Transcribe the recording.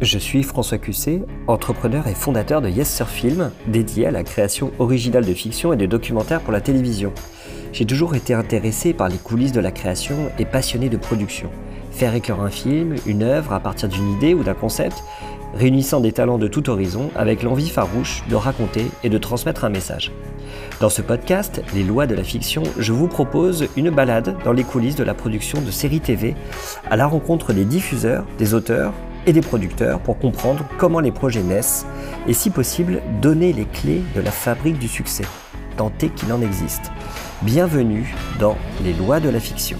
Je suis François Cusset, entrepreneur et fondateur de Yes Sir Film, dédié à la création originale de fiction et de documentaires pour la télévision. J'ai toujours été intéressé par les coulisses de la création et passionné de production. Faire éclore un film, une œuvre à partir d'une idée ou d'un concept, réunissant des talents de tout horizon avec l'envie farouche de raconter et de transmettre un message. Dans ce podcast, Les lois de la fiction, je vous propose une balade dans les coulisses de la production de séries TV à la rencontre des diffuseurs, des auteurs et des producteurs pour comprendre comment les projets naissent et si possible donner les clés de la fabrique du succès, tant est qu'il en existe. Bienvenue dans Les lois de la fiction.